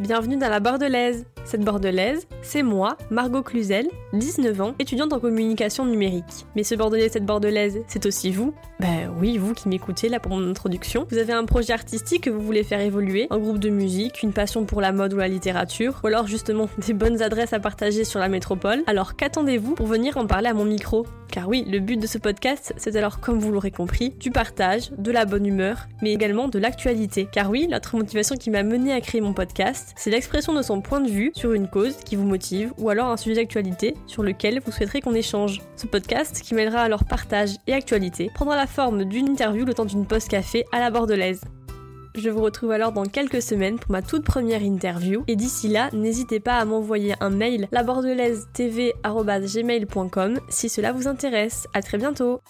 bienvenue dans la Bordelaise. Cette Bordelaise, c'est moi, Margot Cluzel, 19 ans, étudiante en communication numérique. Mais ce Bordelais, cette Bordelaise, c'est aussi vous? Ben oui, vous qui m'écoutez là pour mon introduction. Vous avez un projet artistique que vous voulez faire évoluer, un groupe de musique, une passion pour la mode ou la littérature, ou alors justement des bonnes adresses à partager sur la métropole. Alors qu'attendez-vous pour venir en parler à mon micro? Car oui, le but de ce podcast, c'est alors, comme vous l'aurez compris, du partage, de la bonne humeur, mais également de l'actualité. Car oui, l'autre motivation qui m'a mené à créer mon podcast, c'est l'expression de son point de vue sur une cause qui vous motive ou alors un sujet d'actualité sur lequel vous souhaiterez qu'on échange. Ce podcast, qui mêlera alors partage et actualité, prendra la forme d'une interview le temps d'une pause café à la bordelaise. Je vous retrouve alors dans quelques semaines pour ma toute première interview. Et d'ici là, n'hésitez pas à m'envoyer un mail labordelaise-tv.gmail.com si cela vous intéresse. À très bientôt